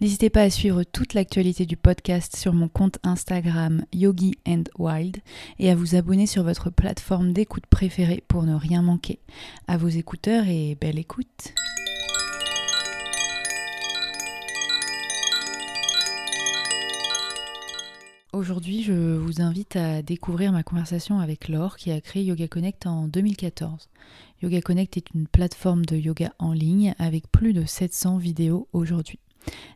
N'hésitez pas à suivre toute l'actualité du podcast sur mon compte Instagram Yogi and Wild et à vous abonner sur votre plateforme d'écoute préférée pour ne rien manquer. À vos écouteurs et belle écoute. Aujourd'hui, je vous invite à découvrir ma conversation avec Laure qui a créé Yoga Connect en 2014. Yoga Connect est une plateforme de yoga en ligne avec plus de 700 vidéos aujourd'hui.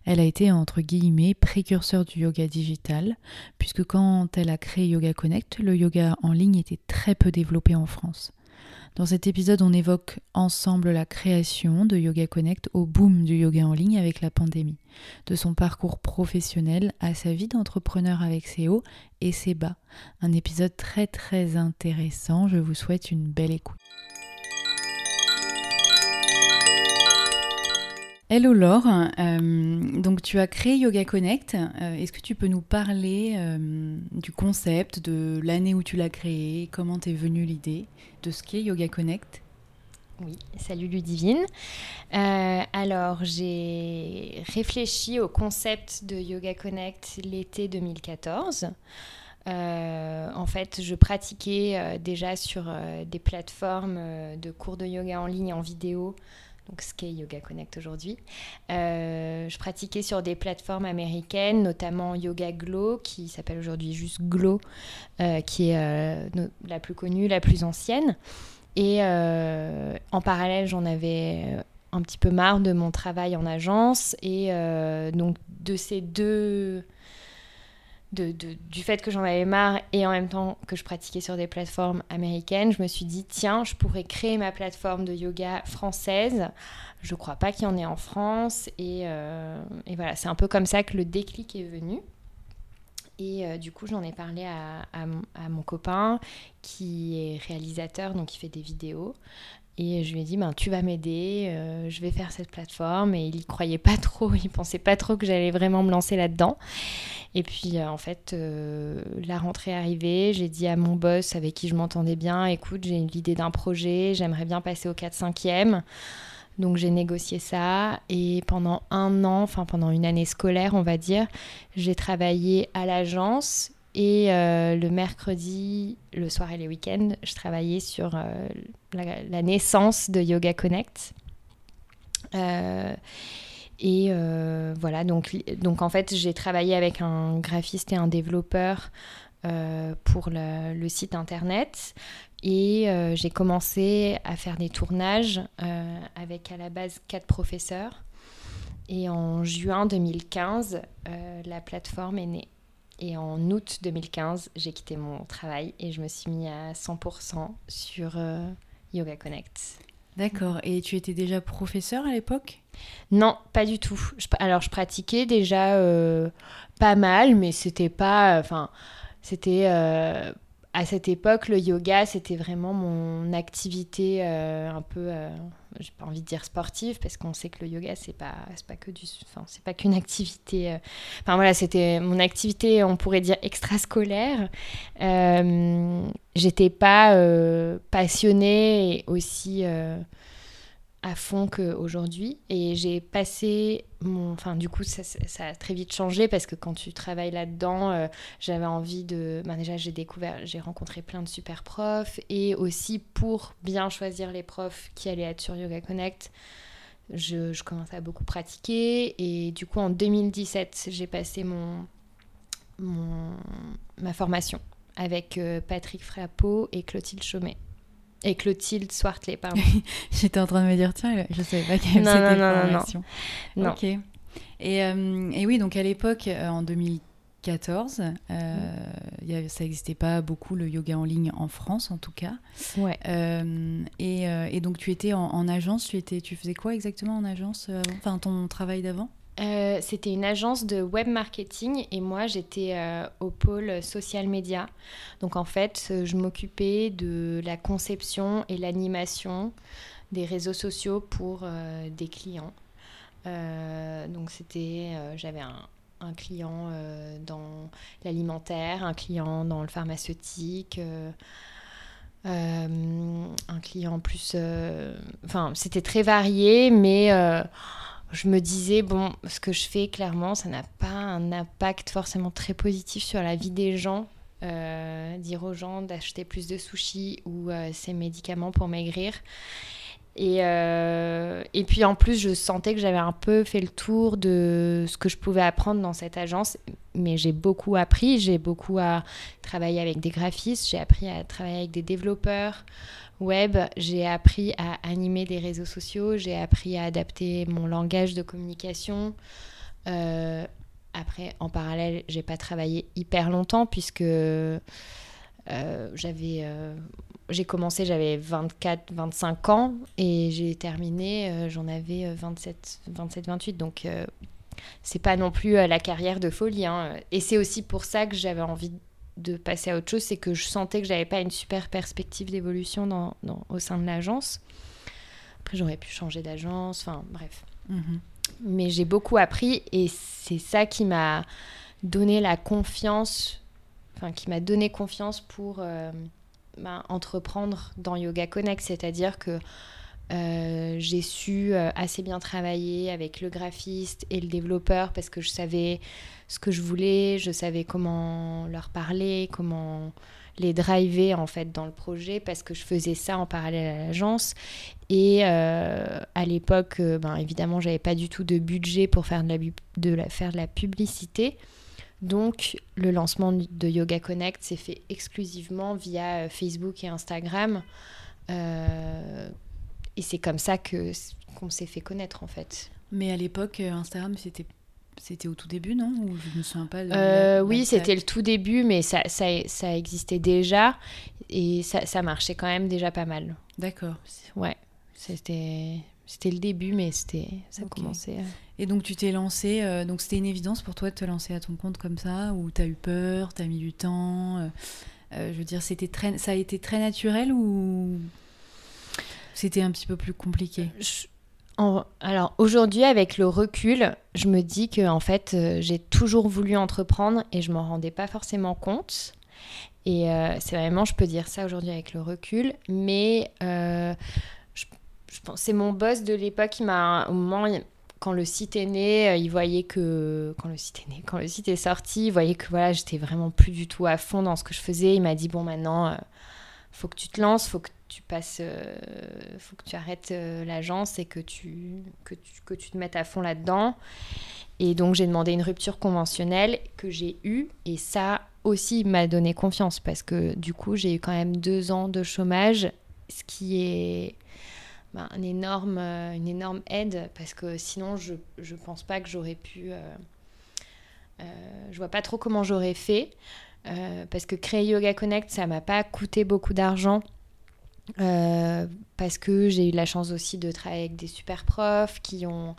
Elle a été entre guillemets précurseur du yoga digital, puisque quand elle a créé Yoga Connect, le yoga en ligne était très peu développé en France. Dans cet épisode, on évoque ensemble la création de Yoga Connect au boom du yoga en ligne avec la pandémie, de son parcours professionnel à sa vie d'entrepreneur avec ses hauts et ses bas. Un épisode très très intéressant, je vous souhaite une belle écoute. Hello Laure, euh, donc tu as créé Yoga Connect. Euh, est-ce que tu peux nous parler euh, du concept, de l'année où tu l'as créé, comment t'es venue l'idée de ce qu'est Yoga Connect? Oui, salut Ludivine. alors j'ai réfléchi au concept de Yoga Connect l'été 2014. en fait, je pratiquais déjà sur des plateformes de cours de yoga en ligne en vidéo donc ce qu'est Yoga Connect aujourd'hui. Euh, je pratiquais sur des plateformes américaines, notamment Yoga Glow, qui s'appelle aujourd'hui juste Glow, euh, qui est euh, la plus connue, la plus ancienne. Et en parallèle, j'en avais un petit peu marre de mon travail en agence. Et donc de ces deux du fait que j'en avais marre et en même temps que je pratiquais sur des plateformes américaines, je me suis dit tiens, je pourrais créer ma plateforme de yoga française. Je crois pas qu'il y en ait en France et, euh, voilà, c'est un peu comme ça que le déclic est venu. Et euh, du coup, j'en ai parlé à, à, mon copain qui est réalisateur, donc il fait des vidéos. Et je lui ai dit, ben, tu vas m'aider, euh, je vais faire cette plateforme. Et il y croyait pas trop, il pensait pas trop que j'allais vraiment me lancer là-dedans. Et puis, euh, en fait, euh, la rentrée arrivée. J'ai dit à mon boss, avec qui je m'entendais bien, écoute, j'ai l'idée d'un projet, j'aimerais bien passer au 4-5e. Donc j'ai négocié ça et pendant un an, enfin pendant une année scolaire on va dire, j'ai travaillé à l'agence et euh, le mercredi, le soir et les week-ends, je travaillais sur euh, la, naissance de Yoga Connect. Euh, et voilà, donc, donc en fait, j'ai travaillé avec un graphiste et un développeur pour le, site internet. Et j'ai commencé à faire des tournages avec à la base quatre professeurs. Et en juin 2015, la plateforme est née. Et en août 2015, j'ai quitté mon travail et je me suis mis à 100% sur euh, Yoga Connect. D'accord. Et tu étais déjà professeur à l'époque? Non, pas du tout. alors, je pratiquais déjà euh, pas mal, mais c'était pas. Enfin, c'était. Euh, à cette époque, le yoga, c'était vraiment mon activité un peu j'ai pas envie de dire sportive parce qu'on sait que le yoga c'est pas c'est pas que du enfin c'est pas qu'une activité euh, enfin voilà c'était mon activité on pourrait dire extrascolaire. Euh, j'étais pas euh, passionnée aussi euh, à fond qu'aujourd'hui. Et j'ai passé mon. Enfin, du coup, ça, a très vite changé parce que quand tu travailles là-dedans, euh, j'avais envie de. Ben déjà, j'ai découvert, j'ai rencontré plein de super profs. Et aussi, pour bien choisir les profs qui allaient être sur Yoga Connect, je, commençais à beaucoup pratiquer. Et du coup, en 2017, j'ai passé mon, mon, ma formation avec euh, Patrick Frappeau et Clotilde Chaumet et Clotilde Swartley, pardon. J'étais en train de me dire, tiens, je savais pas qu'il y avait cette non, non, non, Ok. Et, euh, et, oui, donc à l'époque, euh, en 2015, 2014. Euh, y a- ça n'existait pas beaucoup le yoga en ligne en France, en tout cas. Ouais. Euh, et, euh, et donc, tu étais en, en agence. Tu, étais, tu faisais quoi exactement en agence euh, avant? Enfin, ton travail d'avant? Euh, C'était une agence de web marketing et moi j'étais euh, au pôle social media. Donc en fait, euh, je m'occupais de la conception et l'animation des réseaux sociaux pour des clients. Donc c'était, j'avais un, un client dans l'alimentaire, un client dans le pharmaceutique. un client plus... Enfin, c'était très varié, mais je me disais, bon, ce que je fais, clairement, ça n'a pas un impact forcément très positif sur la vie des gens. Euh, dire aux gens d'acheter plus de sushis ou euh, ces médicaments pour maigrir. Et, euh, et puis en plus, je sentais que j'avais un peu fait le tour de ce que je pouvais apprendre dans cette agence. Mais j'ai beaucoup appris, j'ai beaucoup à travailler avec des graphistes, j'ai appris à travailler avec des développeurs web, j'ai appris à animer des réseaux sociaux, j'ai appris à adapter mon langage de communication. Euh, après, en parallèle, j'ai pas travaillé hyper longtemps puisque j'avais, euh, j'ai commencé, j'avais 24, 25 ans et j'ai terminé, euh, j'en avais euh, 27, 27, 28. Donc, euh, c'est pas non plus euh, la carrière de folie. hein. Et c'est aussi pour ça que j'avais envie de passer à autre chose, c'est que je sentais que j'avais pas une super perspective d'évolution dans, dans- au sein de l'agence. Après, j'aurais pu changer d'agence, enfin bref Mhm. mais j'ai beaucoup appris et c'est ça qui m'a donné la confiance, qui m'a donné confiance pour euh, ben, entreprendre dans Yoga Connect, c'est-à-dire que euh, j'ai su euh, assez bien travailler avec le graphiste et le développeur parce que je savais ce que je voulais, je savais comment leur parler, comment les driver en fait dans le projet parce que je faisais ça en parallèle à l'agence. Et à l'époque ben, évidemment j'avais pas du tout de budget pour faire de la- faire de la publicité donc le lancement de Yoga Connect s'est fait exclusivement via euh, Facebook et Instagram. Euh, et c'est comme ça que qu'on s'est fait connaître en fait. Mais à l'époque, euh, Instagram, c'était c'était au tout début, non? Ou je me souviens pas de Euh, oui, c'était le tout début, mais ça, ça, ça existait déjà. Et ça, ça marchait quand même déjà pas mal. D'accord. Ouais, c'était c'était le début, mais c'était ça Ok. commençait. à- Et donc tu t'es lancé, euh, donc c'était une évidence pour toi de te lancer à ton compte comme ça, ou t'as eu peur, t'as mis du temps euh, euh, Je veux dire, c'était très, ça a été très naturel ou c'était un petit peu plus compliqué? Je- en- alors aujourd'hui, avec le recul, je me dis que en fait, euh, j'ai toujours voulu entreprendre et je m'en rendais pas forcément compte. Et euh, c'est vraiment, je peux dire ça aujourd'hui avec le recul, mais euh, je, je pense c'est mon boss de l'époque qui m'a au moment quand le site est né, euh, il voyait que quand le site est né, quand le site est sorti, il voyait que voilà, j'étais vraiment plus du tout à fond dans ce que je faisais. Il m'a dit bon maintenant, euh, faut que tu te lances, faut que tu passes, euh, faut que tu arrêtes l'agence et que tu, que tu que tu te mettes à fond là-dedans. Et donc j'ai demandé une rupture conventionnelle que j'ai eue et ça aussi m'a donné confiance parce que du coup j'ai eu quand même deux ans de chômage, ce qui est ben, un énorme, euh, une énorme aide parce que sinon je je pense pas que j'aurais pu, euh, euh, je vois pas trop comment j'aurais fait parce que créer Yoga Connect ça m'a pas coûté beaucoup d'argent. parce que j'ai eu la chance aussi de travailler avec des super profs qui ont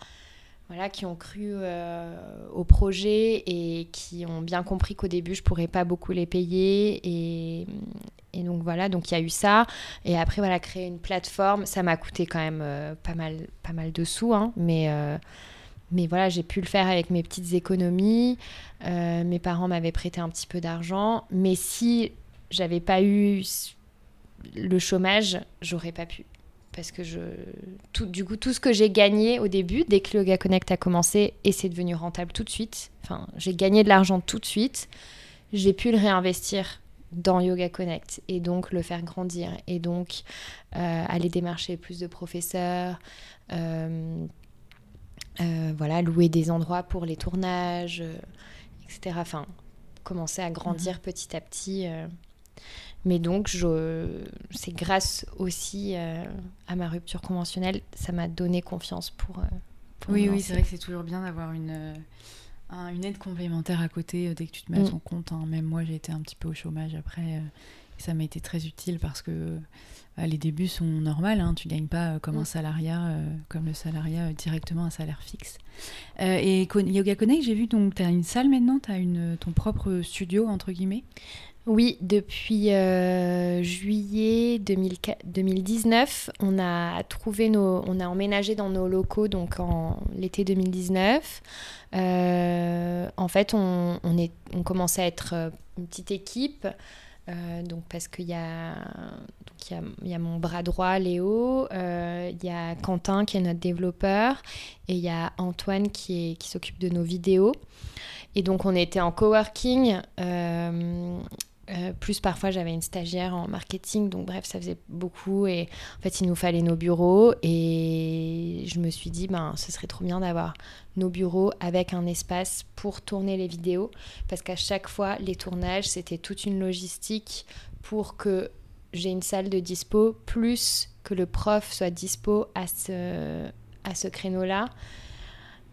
voilà, qui ont cru euh, au projet et qui ont bien compris qu'au début, je pourrais pas beaucoup les payer. Et, et donc voilà, donc il y a eu ça. Et après, voilà, créer une plateforme, ça m'a coûté quand même euh, pas, mal, pas mal de sous. hein, mais, euh, mais voilà, j'ai pu le faire avec mes petites économies. Mes parents m'avaient prêté un petit peu d'argent. Mais si j'avais pas eu le chômage, j'aurais pas pu parce que je tout, du coup tout ce que j'ai gagné au début dès que le Yoga Connect a commencé et c'est devenu rentable tout de suite enfin j'ai gagné de l'argent tout de suite j'ai pu le réinvestir dans Yoga Connect et donc le faire grandir. Et donc euh, aller démarcher plus de professeurs euh, euh, voilà louer des endroits pour les tournages etc enfin commencer à grandir petit à petit mais donc, je... c'est grâce aussi euh, à ma rupture conventionnelle, ça m'a donné confiance pour. euh, pour Oui, oui, c'est vrai que c'est toujours bien d'avoir une, euh, une aide complémentaire à côté dès que tu te mets à Mm. ton compte. hein. Même moi, j'ai été un petit peu au chômage après. et ça m'a été très utile parce que bah, les débuts sont normaux. Hein. Tu gagnes pas comme un Mm. salariat, euh, comme le salariat, directement un salaire fixe. Et Yoga Connect, j'ai vu, donc tu as une salle maintenant, tu as une, ton propre studio, entre guillemets? Oui, depuis euh, juillet 2004 2019, on a emménagé dans nos locaux donc en l'été 2019. Euh, en fait, on, on commence à être euh, une petite équipe. donc parce qu'il y y a, mon bras droit Léo, il y a Quentin qui est notre développeur et il y a Antoine qui est qui s'occupe de nos vidéos. Et donc on était en coworking. Euh, plus parfois j'avais une stagiaire en marketing, donc bref, ça faisait beaucoup et en fait il nous fallait nos bureaux et je me suis dit ben ce serait trop bien d'avoir nos bureaux avec un espace pour tourner les vidéos parce qu'à chaque fois les tournages c'était toute une logistique pour que j'ai une salle de dispo plus que le prof soit dispo à ce, à ce créneau-là.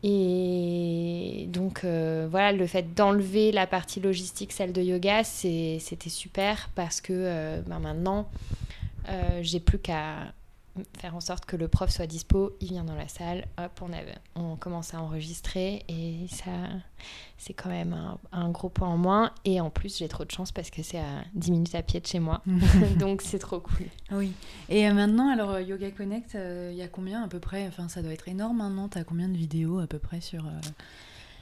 Et donc euh, voilà, le fait d'enlever la partie logistique, celle de yoga, c'était super parce que euh, ben maintenant, euh, j'ai plus qu'à faire en sorte que le prof soit dispo, il vient dans la salle, hop, on, avait- on commence à enregistrer et ça, c'est quand même un, un gros point en moins. Et en plus, j'ai trop de chance parce que c'est à 10 minutes à pied de chez moi, donc c'est trop cool. Oui. Et euh, maintenant, alors euh, Yoga Connect, il y a combien à peu près? Enfin, ça doit être énorme maintenant. Tu as combien de vidéos à peu près sur, euh,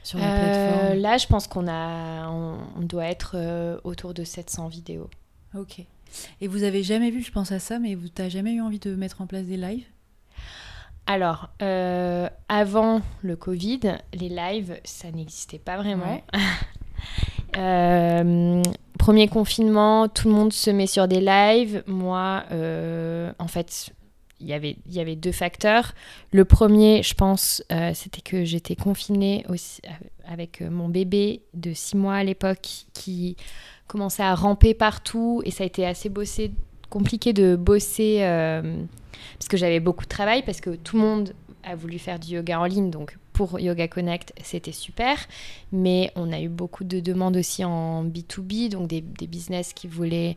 sur la Euh, plateforme? là, je pense qu'on a, on, on doit être euh, autour de 700 vidéos. Ok. Et vous avez jamais vu, je pense à ça, mais vous t'as jamais eu envie de mettre en place des lives? Alors, euh, avant le Covid, les lives, ça n'existait pas vraiment. Euh, premier confinement, tout le monde se met sur des lives. Moi, euh, en fait, il y avait- y avait deux facteurs. Le premier, je pense, euh, c'était que j'étais confinée aussi euh, avec euh, mon bébé de six mois à l'époque qui commençait à ramper partout et ça a été assez compliqué de bosser parce que j'avais beaucoup de travail parce que tout le monde a voulu faire du yoga en ligne donc pour Yoga Connect c'était super. Mais on a eu beaucoup de demandes aussi en B2B donc des, des business qui voulaient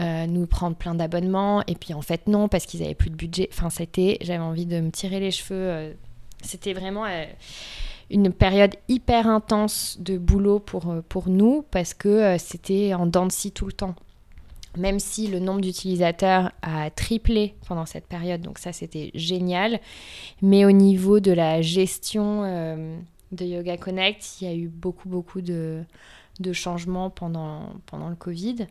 euh, nous prendre plein d'abonnements. Et puis en fait non parce qu'ils avaient plus de budget. Enfin c'était j'avais envie de me tirer les cheveux euh, c'était vraiment euh, une période hyper intense de boulot pour, pour nous parce que c'était en dents de scie tout le temps. Même si le nombre d'utilisateurs a triplé pendant cette période, donc ça c'était génial. Mais au niveau de la gestion euh, de Yoga Connect, il y a eu beaucoup beaucoup de, de changements pendant, pendant le Covid.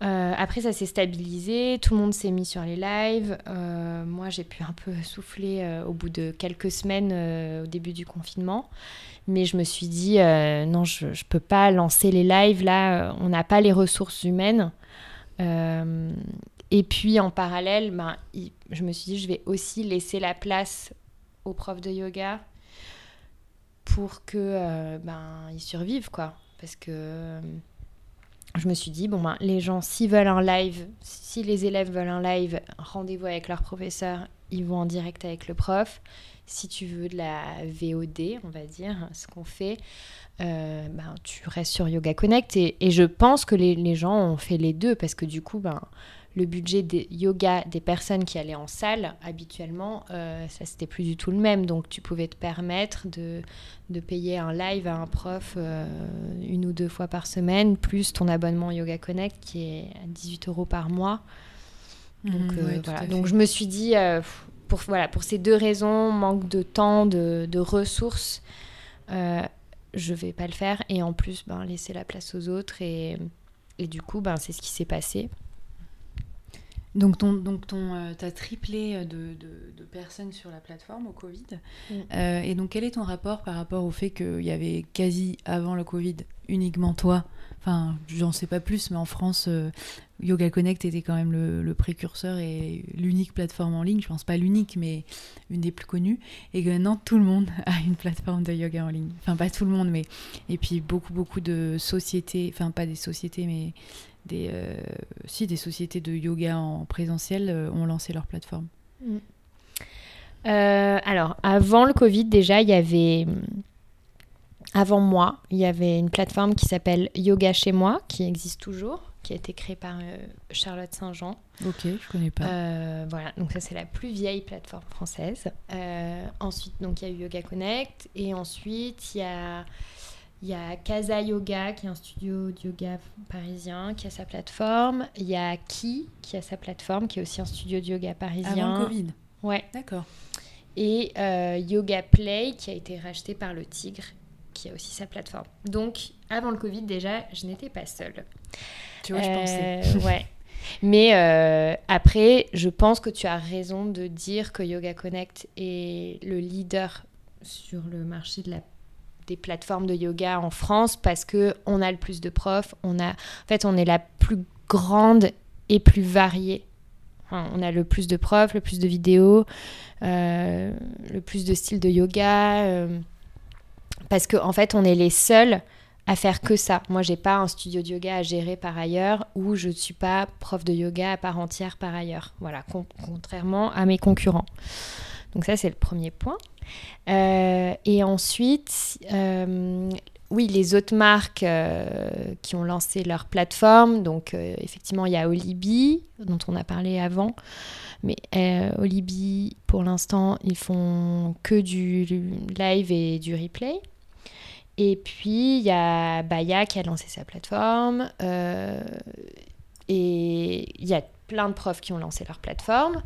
Euh, après, ça s'est stabilisé, tout le monde s'est mis sur les lives. Euh, moi, j'ai pu un peu souffler au bout de quelques semaines au début du confinement. Mais je me suis dit, non, je ne peux pas lancer les lives là, on n'a pas les ressources humaines. Euh, et puis en parallèle, ben, je me suis dit, je vais aussi laisser la place aux profs de yoga pour que euh, ben, ils survivent, quoi. Parce que euh, je me suis dit, bon, ben, les gens, s'ils veulent un live, si les élèves veulent un live, rendez-vous avec leur professeur, ils vont en direct avec le prof. Si tu veux de la VOD, on va dire, ce qu'on fait, euh, ben, tu restes sur Yoga Connect. Et, je pense que les, les gens ont fait les deux parce que du coup, ben, le budget des yoga des personnes qui allaient en salle habituellement, euh, ça c'était plus du tout le même. Donc tu pouvais te permettre de, de payer un live à un prof euh, une ou deux fois par semaine, plus ton abonnement Yoga Connect qui est à 18 euros par mois. Donc, Mhm, euh, ouais, voilà. Donc je me suis dit, euh, pour, voilà, pour ces deux raisons, manque de temps, de, de ressources, euh, je vais pas le faire. Et en plus, ben, laisser la place aux autres. Et, et du coup, ben, c'est ce qui s'est passé. Donc, ton, donc ton, euh, t'as triplé de, de- de personnes sur la plateforme au Covid. Mm. Euh, et donc, quel est ton rapport par rapport au fait qu'il y avait quasi avant le Covid uniquement toi Enfin, j'en sais pas plus, mais en France, euh, Yoga Connect était quand même le, précurseur et l'unique plateforme en ligne. Je pense pas l'unique, mais une des plus connues. Et maintenant, tout le monde a une plateforme de yoga en ligne. Enfin, pas tout le monde, mais. Et puis, beaucoup, beaucoup de sociétés, enfin, pas des sociétés, mais des, euh, si, des sociétés de yoga en présentiel euh, ont lancé leur plateforme. Euh, alors, avant le Covid, déjà, il y avait. Avant moi, il y avait une plateforme qui s'appelle Yoga chez moi, qui existe toujours, qui a été créée par euh, Charlotte Saint-Jean. Ok, je connais pas. Euh, voilà, donc ça c'est la plus vieille plateforme française. Euh, ensuite, donc il y a eu Yoga Connect, et ensuite il y a il y a Casa Yoga, qui est un studio de yoga parisien, qui a sa plateforme. Il y a Ki, qui a sa plateforme, qui est aussi un studio de yoga parisien. Avant le Covid. Ouais. D'accord. Et Yoga Play, qui a été racheté par le Tigre, qui a aussi sa plateforme. Donc, avant le Covid, déjà, je n'étais pas seule. Tu vois, je pensais. ouais. Mais euh, après, je pense que tu as raison de dire que Yoga Connect est le leader sur le marché de la, des plateformes de yoga en France parce que on a le plus de profs, on a, en fait, on est la plus grande et plus variée. on a le plus de profs, le plus de vidéos, euh, le plus de styles de yoga. Euh, parce qu'en en fait, on est les seuls à faire que ça. Moi, j'ai pas un studio de yoga à gérer par ailleurs ou je ne suis pas prof de yoga à part entière par ailleurs. Voilà, contrairement à mes concurrents. Donc ça, c'est le premier point. Euh, et ensuite, euh, oui, les autres marques euh, qui ont lancé leur plateforme. Donc effectivement, il y a Olibi, dont on a parlé avant. Mais Olibi, pour l'instant, ils font que du live et du replay. Et puis, il y a Baya qui a lancé sa plateforme. Euh, et il y a plein de profs qui ont lancé leur plateforme.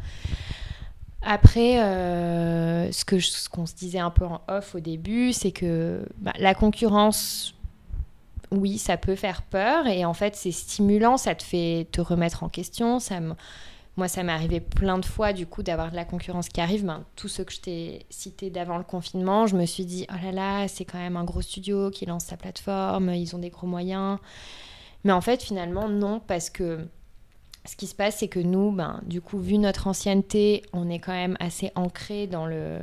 Après, euh, ce qu'on se disait un peu en off au début, c'est que bah, la concurrence, oui, ça peut faire peur. Et en fait, c'est stimulant, ça te fait te remettre en question. Moi, ça m'est arrivé plein de fois, du coup, d'avoir de la concurrence qui arrive. Ben, tout ce que je t'ai cité d'avant le confinement, je me suis dit, oh là là, c'est quand même un gros studio qui lance sa plateforme, ils ont des gros moyens. Mais en fait, finalement, non, parce que ce qui se passe, c'est que nous, ben, du coup, vu notre ancienneté, on est quand même assez ancré dans le,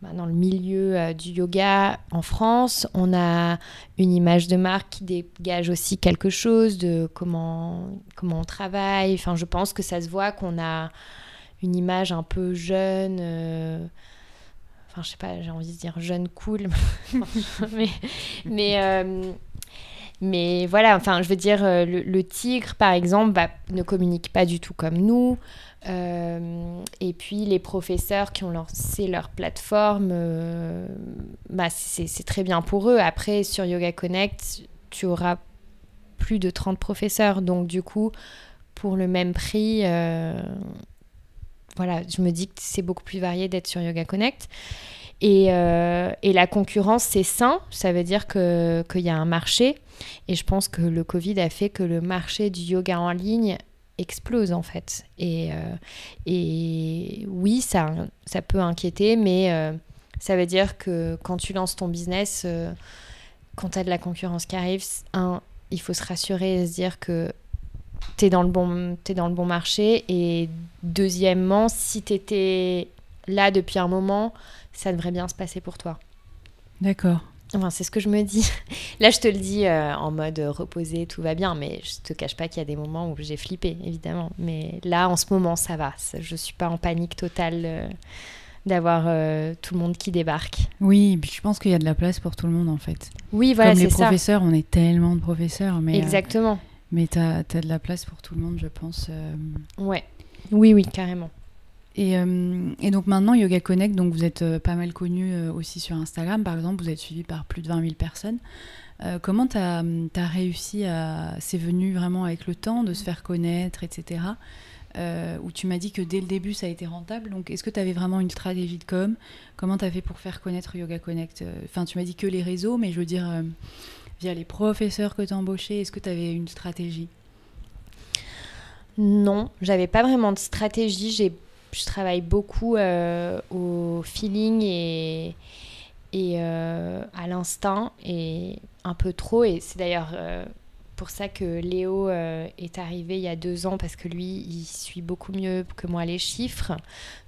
bah, dans le milieu euh, du yoga en France. On a une image de marque qui dégage aussi quelque chose de comment, comment on travaille. Enfin, je pense que ça se voit qu'on a une image un peu jeune. Euh, enfin, je sais pas, j'ai envie de dire jeune cool. mais, mais, euh, mais, voilà, enfin, je veux dire, le, le tigre, par exemple, bah, ne communique pas du tout comme nous. Euh, et puis les professeurs qui ont lancé leur plateforme, euh, bah, c'est très bien pour eux. Après, sur Yoga Connect, tu auras plus de 30 professeurs. Donc du coup, pour le même prix, euh, voilà, je me dis que c'est beaucoup plus varié d'être sur Yoga Connect. Et, et la concurrence, c'est sain. Ça veut dire qu'il y a un marché. Et je pense que le Covid a fait que le marché du yoga en ligne explose en fait. Et, euh, oui, ça, ça peut inquiéter, mais euh, ça veut dire que quand tu lances ton business, euh, quand tu as de la concurrence qui arrive, un, il faut se rassurer et se dire que tu dans le bon, es dans le bon marché. Et deuxièmement, si tu étais là depuis un moment, ça devrait bien se passer pour toi. D'accord. Enfin, c'est ce que je me dis. Là, je te le dis euh, en mode reposé, tout va bien, mais je te cache pas qu'il y a des moments où j'ai flippé, évidemment. Mais là, en ce moment, ça va. Je suis pas en panique totale euh, d'avoir euh, tout le monde qui débarque. Oui, puis je pense qu'il y a de la place pour tout le monde, en fait. Oui, voilà, Comme les professeurs, on est tellement de professeurs, mais exactement. mais tu as, as, de la place pour tout le monde, je pense. Ouais. Oui, oui, carrément. Euh, et, donc maintenant, Yoga Connect, donc vous êtes euh, pas mal connu euh, aussi sur Instagram, par exemple, vous êtes suivi par plus de 20 000 personnes. comment tu as, réussi à... C'est venu vraiment avec le temps de se faire connaître, etc. où tu m'as dit que dès le début, ça a été rentable. Donc est-ce que tu avais vraiment une stratégie de com? Comment tu as fait pour faire connaître Yoga Connect? Enfin, tu m'as dit que les réseaux, mais je veux dire, via les professeurs que tu embauchés, est-ce que tu avais une stratégie? Non, j'avais pas vraiment de stratégie. J'ai je travaille beaucoup euh, au feeling et, euh, à l'instinct et un peu trop. Et c'est d'ailleurs euh, pour ça que Léo est arrivé il y a deux ans parce que lui, il suit beaucoup mieux que moi les chiffres.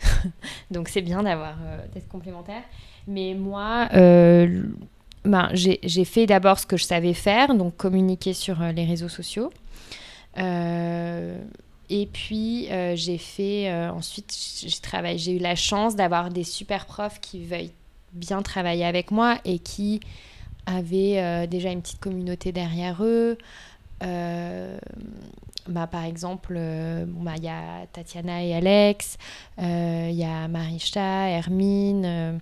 Donc c'est bien d'avoir d'être complémentaire. Mais moi, ben, j'ai fait d'abord ce que je savais faire, donc communiquer sur les réseaux sociaux. Et puis, euh, j'ai fait. Euh, ensuite, j'ai eu la chance d'avoir des super profs qui veuillent bien travailler avec moi et qui avaient déjà une petite communauté derrière eux. Bah, par exemple, bah, il y a Tatiana et Alex, il y a Marisha, Hermine.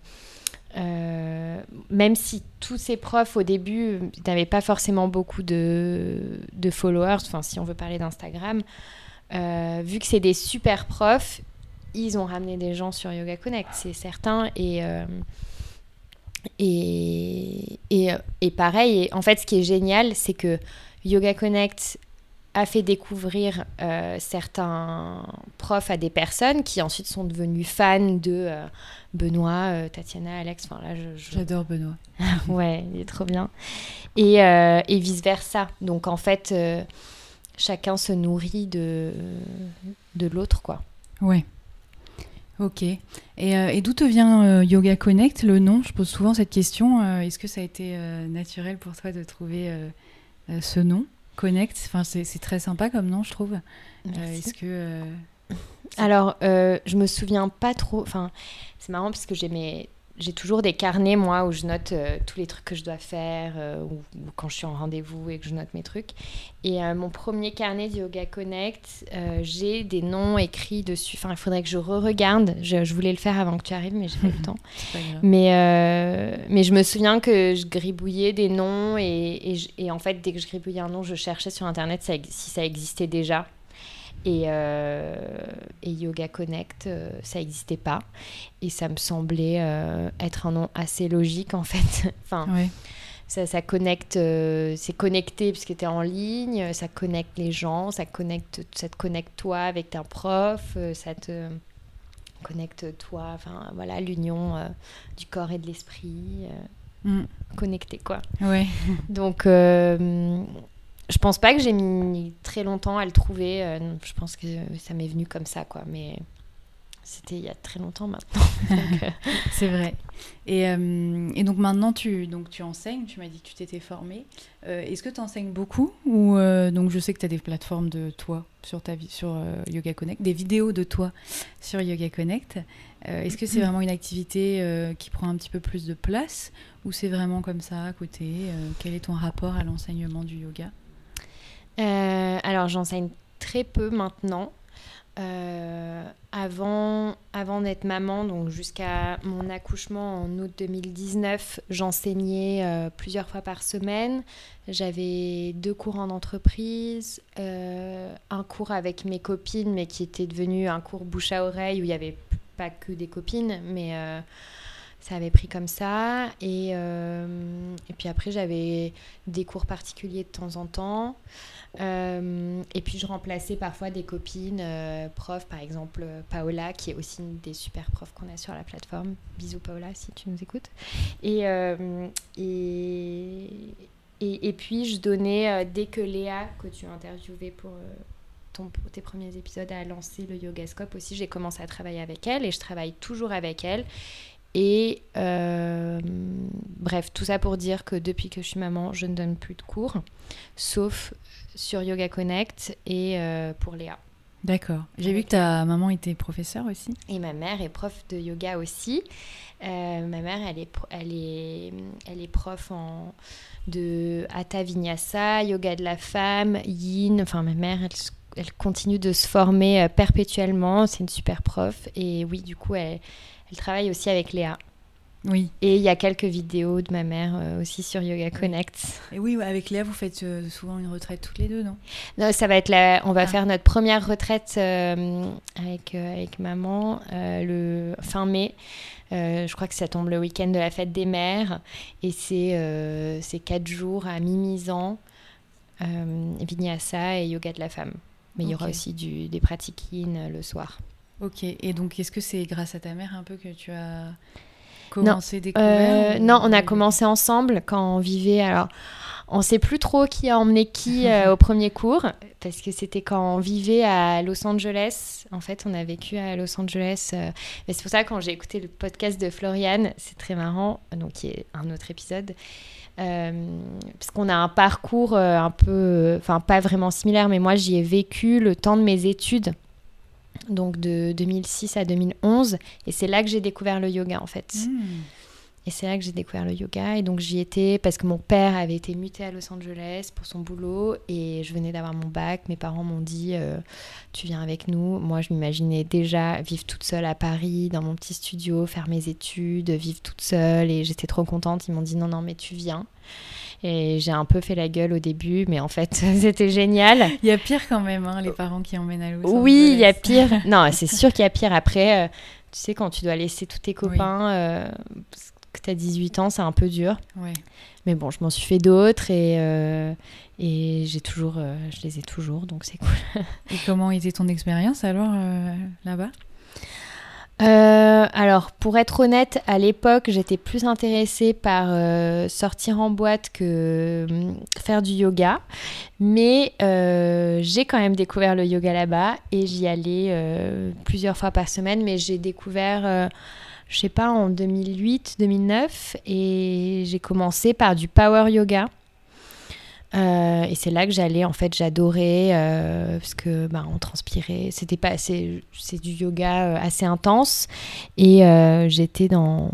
même si tous ces profs au début n'avaient pas forcément beaucoup de, de followers, enfin si on veut parler d'Instagram, vu que c'est des super profs, ils ont ramené des gens sur Yoga Connect, c'est certain. Et, euh, et, et, et, pareil, en fait, ce qui est génial, c'est que Yoga Connect a fait découvrir euh, certains profs à des personnes qui ensuite sont devenus fans de euh, Benoît, Tatiana, Alex. Enfin, là, J'adore Benoît. ouais, il est trop bien. Et, et vice-versa. Donc, en fait, chacun se nourrit de, de l'autre, quoi. Ouais. Ok. Et, euh, et d'où te vient euh, Yoga Connect, le nom? Je pose souvent cette question. Euh, est-ce que ça a été naturel pour toi de trouver ce nom Connect? Enfin, c'est très sympa comme nom, je trouve. Est-ce que. Alors, je me souviens pas trop. Enfin, c'est marrant parce que j'ai mes j'ai toujours des carnets, moi, où je note euh, tous les trucs que je dois faire, euh, ou, quand je suis en rendez-vous et que je note mes trucs. Et euh, mon premier carnet de Yoga Connect, j'ai des noms écrits dessus. Enfin, il faudrait que je re-regarde. Je, voulais le faire avant que tu arrives, mais j'ai pas eu le temps. Mais, mais je me souviens que je gribouillais des noms, et, et, en fait, dès que je gribouillais un nom, je cherchais sur Internet si ça existait déjà. Et, euh, et, Yoga Connect, euh, ça n'existait pas. Et ça me semblait euh, être un nom assez logique, en fait. enfin, ça, ça, connecte, c'est connecté puisque tu es en ligne, ça connecte les gens, ça, connecte, ça te connecte toi avec ta prof, ça te connecte toi, enfin voilà, l'union du corps et de l'esprit. Mm. connecté quoi. Ouais. Donc je pense pas que j'ai mis très longtemps à le trouver. Euh, je pense que ça m'est venu comme ça, quoi. Mais c'était il y a très longtemps maintenant. Euh, c'est vrai. Et, euh, et, donc maintenant, tu, donc, tu enseignes, tu m'as dit que tu t'étais formée. Est-ce que tu enseignes beaucoup ou Donc je sais que tu as des plateformes de toi sur, ta, sur Yoga Connect, des vidéos de toi sur Yoga Connect. Est-ce que c'est mm. vraiment une activité qui prend un petit peu plus de place ou c'est vraiment comme ça à côté Quel est ton rapport à l'enseignement du yoga? Euh, alors j'enseigne très peu maintenant. Euh, avant, avant d'être maman, donc jusqu'à mon accouchement en août 2019, j'enseignais euh, plusieurs fois par semaine. J'avais deux cours en entreprise, un cours avec mes copines, mais qui était devenu un cours bouche à oreille où il n'y avait pas que des copines, mais ça avait pris comme ça. Et, et puis après, j'avais des cours particuliers de temps en temps. Euh, et puis je remplaçais parfois des copines, euh, profs, par exemple Paola, qui est aussi une des super profs qu'on a sur la plateforme. Bisous Paola, si tu nous écoutes. Et, euh, et, et, puis je donnais, dès que Léa, que tu as interviewé pour, ton, tes premiers épisodes, a lancé le Yogascope aussi, j'ai commencé à travailler avec elle et je travaille toujours avec elle. Et bref, tout ça pour dire que depuis que je suis maman, je ne donne plus de cours, sauf sur Yoga Connect et euh, pour Léa. D'accord. J'ai vu que ta maman était professeure aussi. Et ma mère est prof de yoga aussi. Euh, ma mère, elle est, elle est, elle est prof en, de Hatha Vinyasa, yoga de la femme, yin. Enfin, ma mère, elle, elle continue de se former euh, perpétuellement. C'est une super prof. Et oui, du coup, elle, elle travaille aussi avec Léa. Oui. Et il y a quelques vidéos de ma mère euh, aussi sur Yoga Connect. Et oui, avec Léa, vous faites euh, souvent une retraite toutes les deux, non? Non, ça va être la... On va ah. faire notre première retraite euh, avec, avec maman le fin mai. je crois que ça tombe le week-end de la fête des mères. Et c'est c'est quatre jours à Mimizan, Vinyasa et Yoga de la femme. Mais il y aura aussi du, des pratiques le soir. Ok, et donc est-ce que c'est grâce à ta mère un peu que tu as commencé non. Euh, non, on a commencé ensemble quand on vivait. Alors, on sait plus trop qui a emmené qui euh, au premier cours parce que c'était quand on vivait à Los Angeles. En fait, on a vécu à Los Angeles. Euh, mais c'est pour ça quand j'ai écouté le podcast de Floriane, c'est très marrant. Donc, qui est un autre épisode. parce qu'on a un parcours un peu, enfin pas vraiment similaire, mais moi j'y ai vécu le temps de mes études donc de 2006 à 2011. Et c'est là que j'ai découvert le yoga en fait. Hmm. Et c'est là que j'ai découvert le yoga. Et donc j'y étais parce que mon père avait été muté à Los Angeles pour son boulot et je venais d'avoir mon bac. Mes parents m'ont dit euh, Tu viens avec nous. Moi, je m'imaginais déjà vivre toute seule à Paris, dans mon petit studio, faire mes études, vivre toute seule. Et j'étais trop contente. Ils m'ont dit Non, non, mais tu viens. Et j'ai un peu fait la gueule au début, mais en fait, c'était génial. Il y a pire quand même, hein, les parents qui emmènent à Los. Oui, il y a pire. non, c'est sûr qu'il y a pire. Après, euh, tu sais, quand tu dois laisser tous tes copains, euh, parce que tu as 18 ans, c'est un peu dur. Ouais. Mais bon, je m'en suis fait d'autres et, euh, et j'ai toujours, je les ai toujours, donc c'est cool. Et comment était ton expérience alors là-bas? Euh, alors, pour être honnête, à l'époque, j'étais plus intéressée par euh, sortir en boîte que hum, faire du yoga. Mais euh, j'ai quand même découvert le yoga là-bas et j'y allais euh, plusieurs fois par semaine. Mais j'ai découvert, euh, je sais pas, en 2008, 2009. Et j'ai commencé par du power yoga. Euh, et c'est là que j'allais, en fait, j'adorais euh, parce que bah, on transpirait. C'était pas c'est du yoga euh, assez intense. Et j'étais dans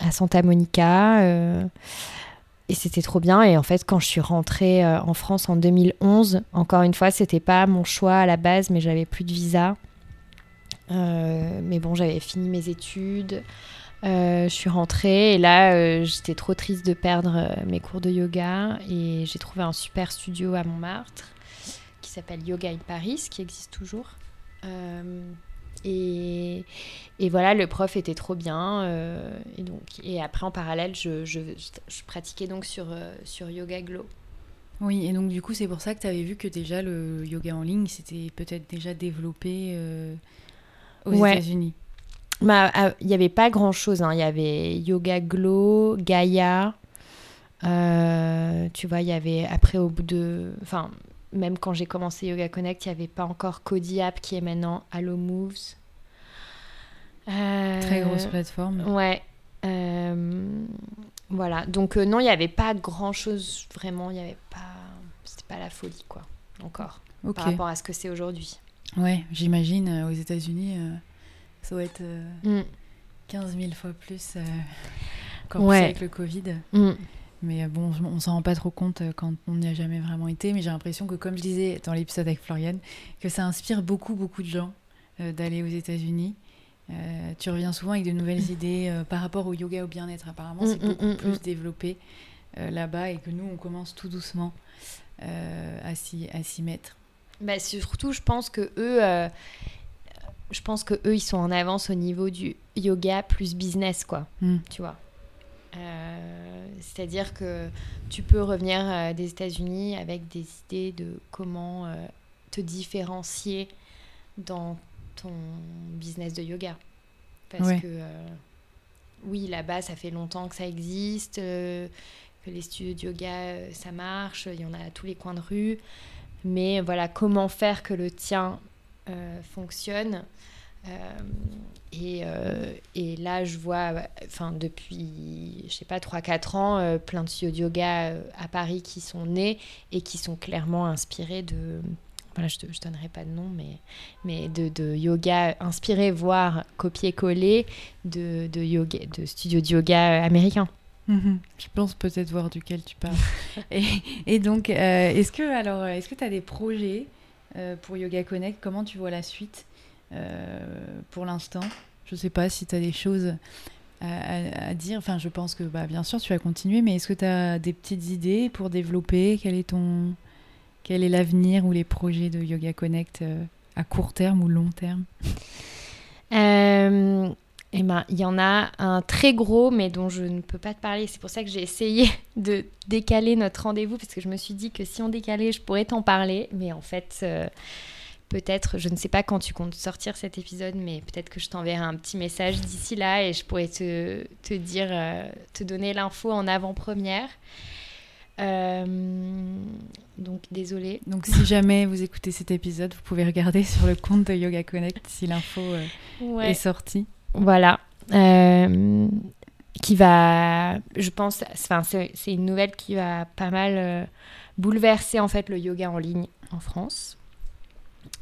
à Santa Monica et c'était trop bien. Et en fait, quand je suis rentrée en France en 2011, encore une fois, c'était pas mon choix à la base, mais j'avais plus de visa. Mais bon, j'avais fini mes études. Euh, je suis rentrée et là, euh, j'étais trop triste de perdre euh, mes cours de yoga et j'ai trouvé un super studio à Montmartre qui s'appelle Yoga in Paris, qui existe toujours. Et, et voilà, le prof était trop bien. et, donc, et après, en parallèle, je, je, je pratiquais donc sur, sur Yoga Glow. Oui, et donc du coup, c'est pour ça que tu avais vu que déjà le yoga en ligne, c'était peut-être déjà développé euh, aux Ouais. États-Unis. Bah, ah, Il n'y avait pas grand-chose. hein. Il y avait Yoga Glow, Gaia. euh, tu vois, il y avait après au bout de... Enfin, même quand j'ai commencé Yoga Connect, il n'y avait pas encore Cody App qui est maintenant Allo Moves. Euh, Très grosse plateforme. Ouais. euh, voilà. Donc non, il n'y avait pas grand-chose vraiment. Il n'y avait pas... C'était pas la folie, quoi. Encore. Par rapport à ce que c'est aujourd'hui. Ouais, j'imagine aux États-Unis, ça doit être euh, Mm. 15 000 fois plus, euh, encore Ouais. avec le Covid. Mm. Mais euh, bon, on s'en rend pas trop compte euh, quand on n'y a jamais vraiment été. Mais j'ai l'impression que, comme je disais dans l'épisode avec Floriane, que ça inspire beaucoup, beaucoup de gens euh, d'aller aux États-Unis. Euh, tu reviens souvent avec de nouvelles idées euh, par rapport au yoga au bien-être. Apparemment, c'est Mm, mm, beaucoup mm, plus mm. développé euh, là-bas et que nous, on commence tout doucement euh, à s'y à s'y mettre. Bah, surtout, je pense que eux, euh, je pense que eux, ils sont en avance au niveau du yoga plus business, quoi. Mm. Tu vois. Euh, C'est-à-dire que tu peux revenir euh, des États-Unis avec des idées de comment euh, te différencier dans ton business de yoga. Parce Ouais. que oui, là-bas, ça fait longtemps que ça existe, que les studios de yoga, ça marche, il y en a à tous les coins de rue. Mais voilà, comment faire que le tien fonctionne euh, et, euh, et là, je vois, enfin, depuis, je sais pas, 3-4 ans, euh, plein de studios de yoga euh, à Paris qui sont nés et qui sont clairement inspirés de. Voilà, je ne donnerai pas de nom, mais, mais de, de yoga inspiré, voire copier-coller de, de, yoga, de studios de yoga euh, américains. Mhm. Je pense peut-être voir duquel tu parles. et, et donc, euh, est-ce que alors, est-ce que tu as des projets euh, pour Yoga Connect Comment tu vois la suite euh, pour l'instant? Je sais pas si tu as des choses à, à- à dire. Enfin, je pense que bah, bien sûr, tu vas continuer, mais est-ce que tu as des petites idées pour développer? Quel est ton quel est l'avenir ou les projets de Yoga Connect euh, à court terme ou long terme? Euh, eh ben, il y en a un très gros, mais dont je ne peux pas te parler. C'est pour ça que j'ai essayé de décaler notre rendez-vous, parce que je me suis dit que si on décalait, je pourrais t'en parler. Mais en fait, euh, peut-être, je ne sais pas quand tu comptes sortir cet épisode, mais peut-être que je t'enverrai un petit message d'ici là et je pourrais te, te dire, euh, te donner l'info en avant-première. Euh, donc, désolée. Donc, si jamais vous écoutez cet épisode, vous pouvez regarder sur le compte de Yoga Connect si l'info euh, Ouais. est sortie. Voilà. Euh, qui va, je pense, enfin, c'est c'est une nouvelle qui va pas mal euh, bouleverser en fait le yoga en ligne en France.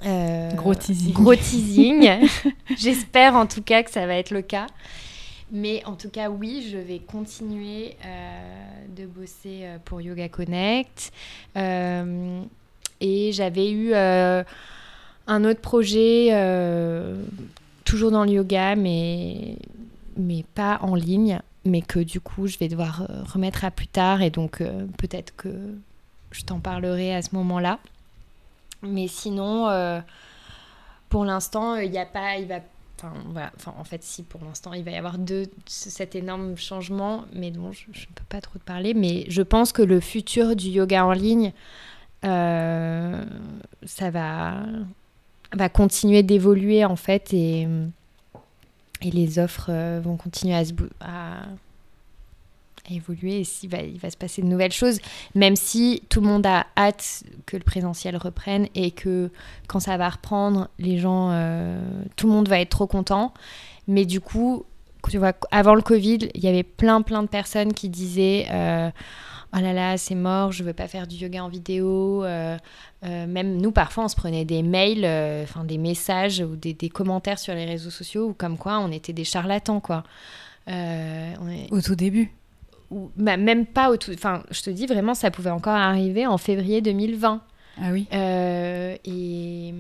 Euh, Gros teasing. Gros teasing. J'espère en tout cas que ça va être le cas. Mais en tout cas, oui, je vais continuer de bosser pour Yoga Connect. et j'avais eu un autre projet, toujours dans le yoga, mais, mais pas en ligne, mais que du coup, je vais devoir remettre à plus tard. Et donc, peut-être que je t'en parlerai à ce moment-là. Mais sinon, pour l'instant, il n'y a pas, il va, enfin voilà, en fait si pour l'instant il va y avoir deux cet énorme changement, mais bon, je ne peux pas trop te parler, mais je pense que le futur du yoga en ligne, euh, ça va va continuer d'évoluer en fait et et les offres euh, vont continuer à évoluer et il va se passer de nouvelles choses, même si tout le monde a hâte que le présentiel reprenne et que quand ça va reprendre, les gens, euh, tout le monde va être trop content. Mais du coup, tu vois, avant le Covid, il y avait plein plein de personnes qui disaient euh, oh là là, c'est mort, je veux pas faire du yoga en vidéo. Euh, même nous, parfois, on se prenait des mails, enfin des messages ou des, des, commentaires sur les réseaux sociaux où comme quoi on était des charlatans, quoi. Au tout début bah, même pas au tout. Enfin, je te dis vraiment, ça pouvait encore arriver en février 2020. Ah oui. Euh, et,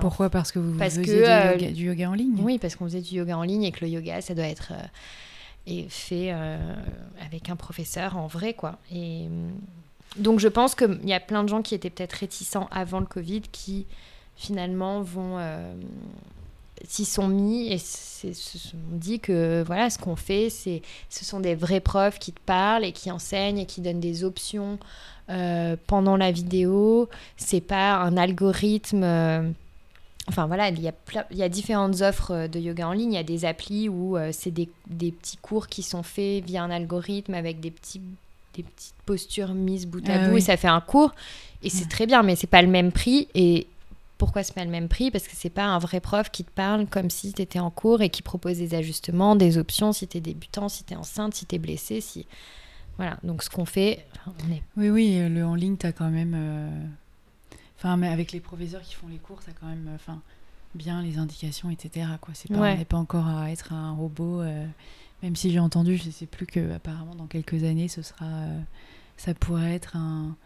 Pourquoi? Parce que vous faisiez euh, du, yoga, en ligne Oui, parce qu'on faisait du yoga en ligne et que le yoga, ça doit être euh, fait avec un professeur en vrai, quoi. Et donc, je pense qu'il y a plein de gens qui étaient peut-être réticents avant le Covid qui finalement vont s'y sont mis et se sont dit que voilà ce qu'on fait c'est ce sont des vrais profs qui te parlent et qui enseignent et qui donnent des options euh, pendant la vidéo c'est pas un algorithme euh, enfin voilà il y a il y a différentes offres de yoga en ligne. Il y a des applis où euh, c'est des, des, petits cours qui sont faits via un algorithme avec des petits des petites postures mises bout à ah bout et ça fait un cours. Et c'est très bien mais c'est pas le même prix. Et pourquoi c'est pas le même prix? Parce que c'est pas un vrai prof qui te parle comme si tu étais en cours et qui propose des ajustements, des options si tu es débutant, si tu es enceinte, si tu es blessé. Si... Voilà, donc ce qu'on fait, Oui, oui, le en ligne, tu as quand même... Euh, enfin, mais avec les professeurs qui font les cours, ça quand même... Enfin, bien les indications, etc. Quoi. C'est pas, On n'est pas encore à être un robot, euh, même si j'ai entendu, je sais plus que apparemment dans quelques années, ce sera... Euh, ça pourrait être un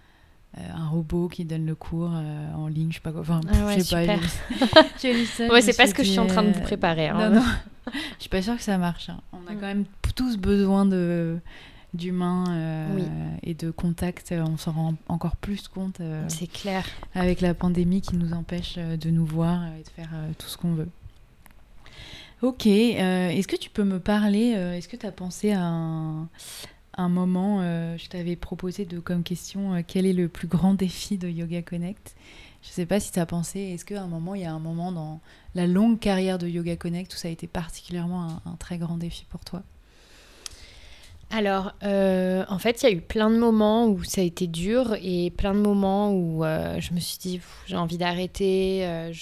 euh, un robot qui donne le cours en ligne, je sais pas quoi. Enfin, ah je sais pas. J'ai ouais, c'est pas ce que je suis en train de vous préparer. Hein. Non, non. je suis pas sûre que ça marche. Hein. On a mm. quand même tous besoin de d'humain euh, et de contact. On s'en rend encore plus compte. c'est clair. Avec la pandémie qui nous empêche de nous voir et de faire tout ce qu'on veut. Ok. Est-ce que tu peux me parler Est-ce que tu as pensé à un un moment, euh, je t'avais proposé de, comme question euh, quel est le plus grand défi de Yoga Connect? Je ne sais pas si tu as pensé, est-ce qu'à un moment, il y a un moment dans la longue carrière de Yoga Connect où ça a été particulièrement un très grand défi pour toi? Alors, euh, en fait, il y a eu plein de moments où ça a été dur et plein de moments où euh, je me suis dit, j'ai envie d'arrêter, euh,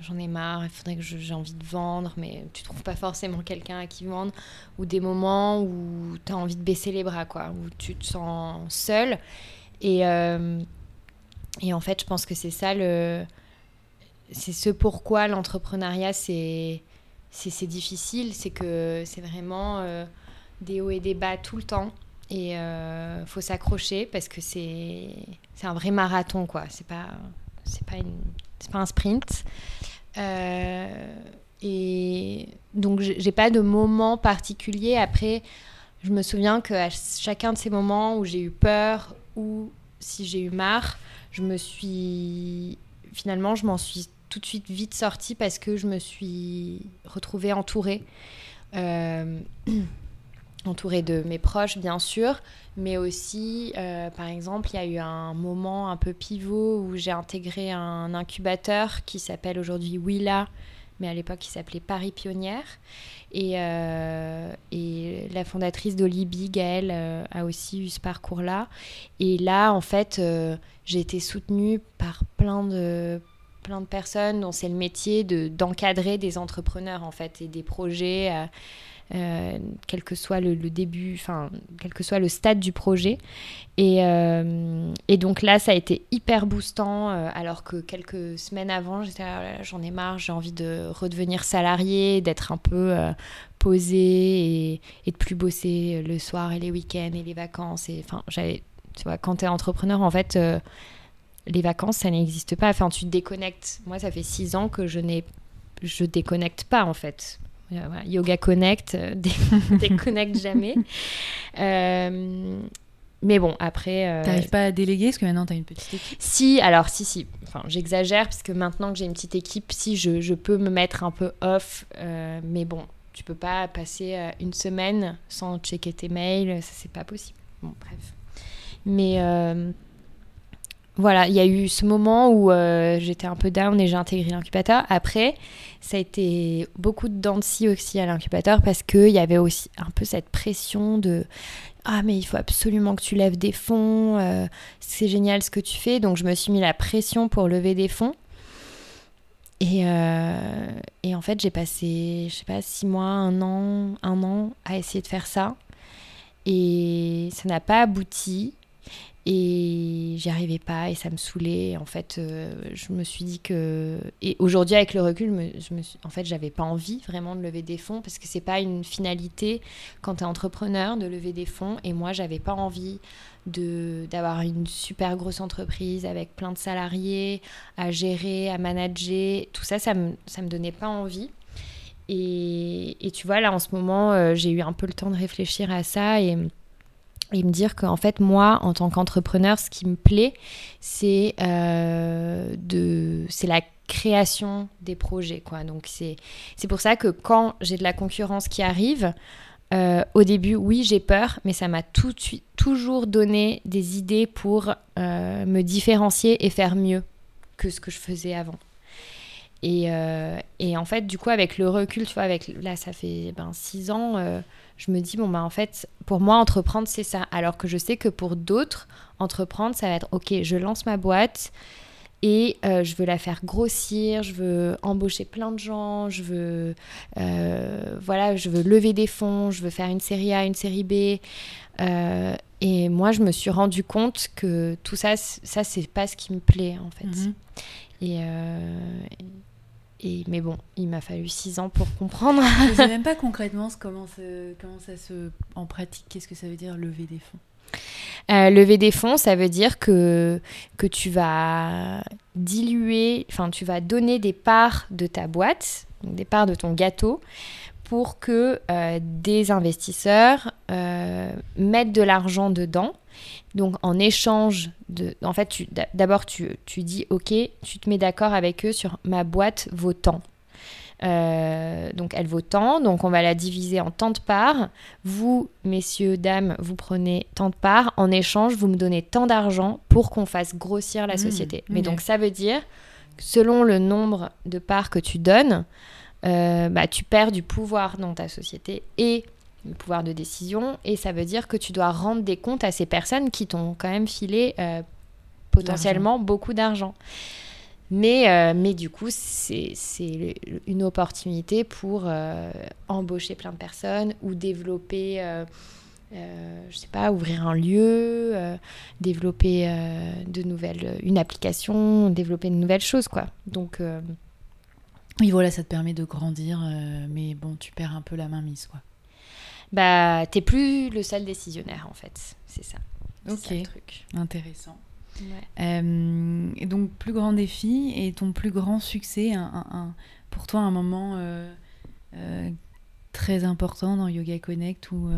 j'en ai marre, il faudrait que j'ai envie de vendre, mais tu trouves pas forcément quelqu'un à qui vendre. Ou des moments où tu as envie de baisser les bras, quoi, où tu te sens seul. Et, et en fait, je pense que c'est ça le. C'est ce pourquoi l'entrepreneuriat, c'est difficile, c'est que c'est vraiment des hauts et des bas tout le temps. Et euh, faut s'accrocher parce que c'est un vrai marathon, quoi. C'est pas, pas, pas un sprint. Euh, et donc, j'ai pas de moment particulier. Après, je me souviens qu'à chacun de ces moments où j'ai eu peur ou si j'ai eu marre, je me suis. Finalement, je m'en suis tout de suite vite sortie parce que je me suis retrouvée entourée. Euh, entourée de mes proches, bien sûr, mais aussi, euh, par exemple, il y a eu un moment un peu pivot où j'ai intégré un incubateur qui s'appelle aujourd'hui Willa, mais à l'époque il s'appelait Paris Pionnière. Et, euh, et la fondatrice d'Olibi, Gaëlle, euh, a aussi eu ce parcours-là. Et là, en fait, j'ai été soutenue par plein de plein de personnes dont c'est le métier de d'encadrer des entrepreneurs en fait et des projets euh, quel que soit le, début, enfin, quel que soit le stade du projet. Et, euh, donc là, ça a été hyper boostant, euh, alors que quelques semaines avant, j'étais j'en ai marre, j'ai envie de redevenir salarié, d'être un peu poser et, de plus bosser le soir et les week-ends et les vacances. Et enfin, j'avais, tu vois, quand tu es entrepreneur, en fait, les vacances, ça n'existe pas. Enfin, tu te déconnectes. Moi, ça fait six ans que je n'ai, je déconnecte pas en fait. Yoga Connect, euh, déconnecte jamais. Euh, mais bon, après. Euh, T'arrives pas à déléguer parce que maintenant t'as une petite équipe? Si, alors si, si. Enfin, j'exagère parce que maintenant que j'ai une petite équipe, si je, je, peux me mettre un peu off. Euh, mais bon, tu peux pas passer euh, une semaine sans checker tes mails, ça c'est pas possible. Bon, bref. Mais voilà, il y a eu ce moment où j'étais un peu down et j'ai intégré l'incubateur. Après, ça a été beaucoup de dents aussi à l'incubateur parce qu'il y avait aussi un peu cette pression de ah mais il faut absolument que tu lèves des fonds, euh, c'est génial ce que tu fais. Donc je me suis mis la pression pour lever des fonds. Et, euh, et en fait j'ai passé, je sais pas, six mois, un an, un an à essayer de faire ça. Et ça n'a pas abouti. Et j'y arrivais pas et ça me saoulait. En fait, euh, je me suis dit que. Et aujourd'hui, avec le recul, je me suis... en fait, j'avais pas envie vraiment de lever des fonds parce que c'est pas une finalité quand tu entrepreneur de lever des fonds. Et moi, j'avais pas envie de d'avoir une super grosse entreprise avec plein de salariés à gérer, à manager. Tout ça, ça me, ça me donnait pas envie. Et, et tu vois, là, en ce moment, euh, j'ai eu un peu le temps de réfléchir à ça et et me dire qu'en fait moi en tant qu'entrepreneur ce qui me plaît c'est euh, de la création des projets quoi. Donc c'est pour ça que quand j'ai de la concurrence qui arrive euh, au début oui j'ai peur mais ça m'a toujours donné des idées pour euh, me différencier et faire mieux que ce que je faisais avant et, et en fait du coup avec le recul tu vois avec là ça fait ben, six ans je me dis, bon, bah en fait, pour moi, entreprendre, c'est ça. Alors que je sais que pour d'autres, entreprendre, ça va être, ok, je lance ma boîte et euh, je veux la faire grossir, je veux embaucher plein de gens, je veux, euh, voilà, je veux lever des fonds, je veux faire une série A, une série B. Euh, et moi, je me suis rendu compte que tout ça, ça, c'est pas ce qui me plaît, en fait. Mhm. Et, mais bon, il m'a fallu six ans pour comprendre. Je ne sais même pas concrètement comment, comment ça se. En pratique, qu'est-ce que ça veut dire lever des fonds? Euh, lever des fonds, ça veut dire que, que tu vas diluer, enfin tu vas donner des parts de ta boîte, des parts de ton gâteau, pour que euh, des investisseurs euh, mettent de l'argent dedans donc en échange de... En fait, d'abord tu, tu, dis, ok, tu te mets d'accord avec eux sur ma boîte vaut tant. Euh, donc elle vaut tant, donc on va la diviser en tant de parts. Vous, messieurs, dames, vous prenez tant de parts. En échange, vous me donnez tant d'argent pour qu'on fasse grossir la mmh, société. Mais donc ça veut dire, selon le nombre de parts que tu donnes, euh, bah, tu perds du pouvoir dans ta société et le pouvoir de décision, et ça veut dire que tu dois rendre des comptes à ces personnes qui t'ont quand même filé euh, potentiellement beaucoup d'argent. Mais, euh, mais du coup, c'est une opportunité pour euh, embaucher plein de personnes ou développer, je sais pas, ouvrir un lieu, développer de nouvelles, une application, développer de nouvelles choses, quoi. Donc, oui, voilà, ça te permet de grandir, mais bon, tu perds un peu la main mise, quoi bah t'es plus le seul décisionnaire en fait. C'est ça. Ok. le truc. Intéressant. Euh, et donc plus grand défi et ton plus grand succès, un, pour toi un moment euh, euh, très important dans Yoga Connect ou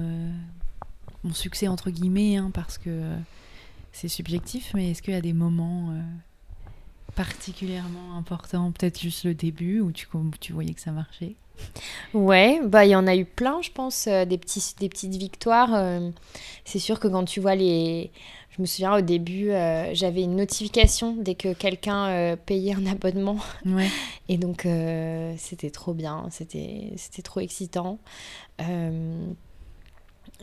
mon succès entre guillemets hein, parce que c'est subjectif, mais est-ce qu'il y a des moments particulièrement importants, peut-être juste le début où tu, tu voyais que ça marchait? Ouais, bah il y en a eu plein, je pense, euh, des, petits, des petites victoires. Euh, c'est sûr que quand tu vois les... Je me souviens au début, euh, j'avais une notification dès que quelqu'un payait un abonnement. Ouais. Et donc, c'était trop bien, c'était trop excitant.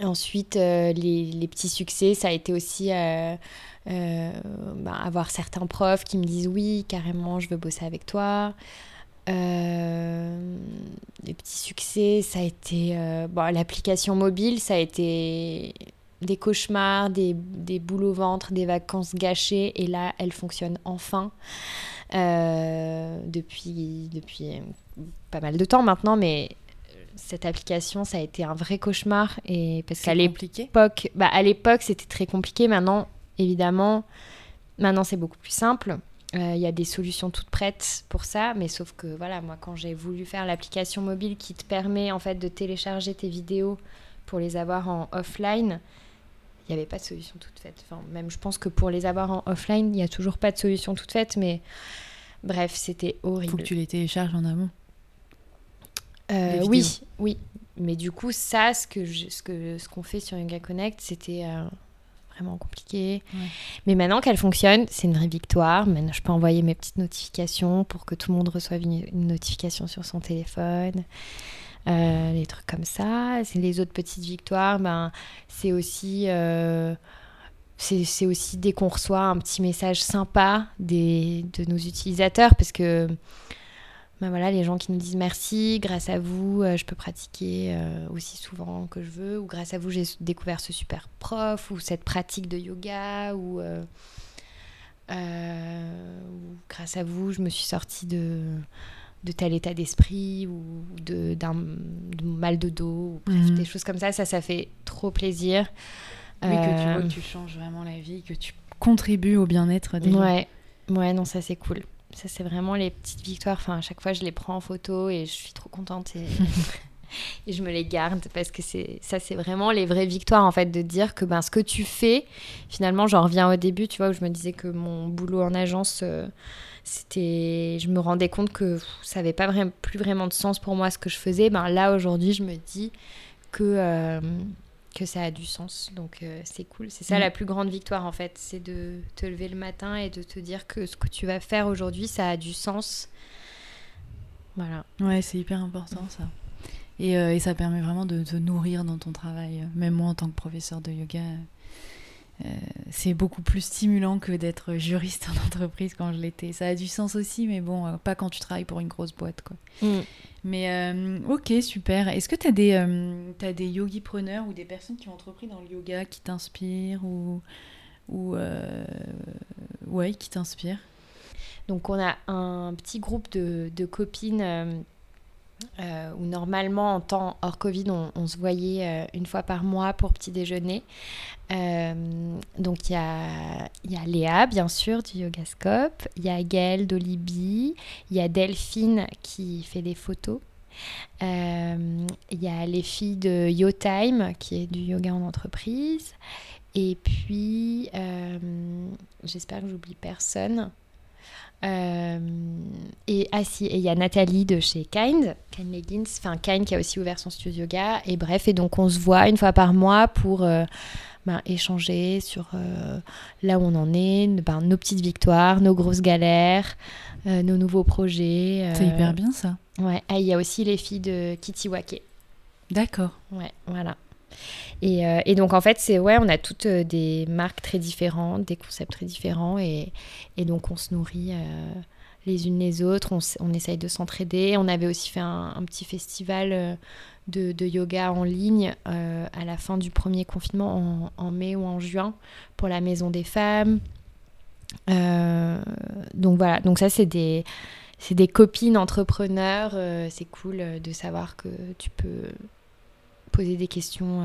Ensuite, les, les, petits succès, ça a été aussi... Bah, avoir certains profs qui me disent oui, carrément, je veux bosser avec toi. Euh, les petits succès, ça a été euh, bon, l'application mobile, ça a été des cauchemars, des, des boules au ventre, des vacances gâchées, et là, elle fonctionne enfin euh, depuis, depuis pas mal de temps maintenant, mais cette application, ça a été un vrai cauchemar. Et parce qu'à compliqué. l'époque, bah, à l'époque, c'était très compliqué. Maintenant, évidemment, maintenant c'est beaucoup plus simple. Euh, Il y a des solutions toutes prêtes pour ça, mais sauf que voilà, moi, quand j'ai voulu faire l'application mobile qui te permet en fait de télécharger tes vidéos pour les avoir en offline, il n'y avait pas de solution toute faite. Enfin, même je pense que pour les avoir en offline, il n'y a toujours pas de solution toute faite, mais bref, c'était horrible. Faut que tu les télécharges en amont. Euh, les oui, oui. Mais du coup, ça, ce que je- ce que ce qu'on fait sur Yoga Connect, c'était euh, vraiment compliqué. Ouais. Mais maintenant qu'elle fonctionne, c'est une vraie victoire. Maintenant, je peux envoyer mes petites notifications pour que tout le monde reçoive une, une notification sur son téléphone. Euh, des trucs comme ça. Les autres petites victoires. Ben, c'est aussi c'est aussi dès qu'on reçoit un petit message sympa des, de nos utilisateurs parce que ben voilà, les gens qui nous disent merci, grâce à vous, euh, je peux pratiquer euh, aussi souvent que je veux, ou grâce à vous, j'ai découvert ce super prof, ou cette pratique de yoga, ou, euh, euh, ou grâce à vous, je me suis sortie de, de tel état d'esprit, ou de- d'un de mal de dos, ou bref, Mhm. des choses comme ça, ça, ça fait trop plaisir. Oui, que tu vois que tu changes vraiment la vie, que tu contribues au bien-être des gens. Ouais, ouais, non, ça c'est cool. Ça c'est vraiment les petites victoires. Enfin, à chaque fois, je les prends en photo et je suis trop contente et, et je me les garde parce que c'est ça, c'est vraiment les vraies victoires en fait de dire que ben ce que tu fais, finalement, j'en reviens au début, tu vois, où je me disais que mon boulot en agence, euh, c'était, je me rendais compte que pff, ça avait pas vraiment, plus vraiment de sens pour moi ce que je faisais. Ben là aujourd'hui, je me dis que euh, que ça a du sens. Donc euh, c'est cool. C'est ça Mm. la plus grande victoire en fait, c'est de te lever le matin et de te dire que ce que tu vas faire aujourd'hui, ça a du sens. Voilà. Ouais, c'est hyper important ça. Et, euh, et ça permet vraiment de te nourrir dans ton travail. Même moi, en tant que professeur de yoga, euh, c'est beaucoup plus stimulant que d'être juriste en entreprise quand je l'étais. Ça a du sens aussi, mais bon, euh, pas quand tu travailles pour une grosse boîte. Quoi. Mais euh, ok, super. Est-ce que tu as des, des yogi-preneurs ou des personnes qui ont entrepris dans le yoga qui t'inspirent ou, ou ouais, qui t'inspirent? Donc on a un petit groupe de, de copines euh, où normalement en temps hors Covid on, se voyait euh, une fois par mois pour petit déjeuner. Euh, donc il y a, y a Léa bien sûr du Yogascope, il y a Gaëlle d'Olibi, il y a Delphine qui fait des photos. Il y a les filles de YoTime qui est du yoga en entreprise. Et puis, j'espère que j'oublie personne. Euh, et ah si, et il y a Nathalie de chez Kind, Kind Leggings, enfin Kind qui a aussi ouvert son studio yoga. Et bref, et donc on se voit une fois par mois pour euh, ben, échanger sur euh, là où on en est, ben, nos petites victoires, nos grosses galères, nos nouveaux projets. C'est hyper bien ça. Ouais, ah, il y a aussi les filles de Kitiwake. D'accord. Ouais, voilà. Et, euh, et donc en fait, c'est ouais, on a toutes euh, des marques très différentes, des concepts très différents, et, donc on se nourrit euh, les unes les autres, on, essaye de s'entraider. On avait aussi fait un, petit festival de, yoga en ligne à la fin du premier confinement, en, mai ou en juin, pour la Maison des Femmes. Donc voilà, donc ça c'est des, c'est des copines entrepreneurs, c'est cool de savoir que tu peux poser des questions,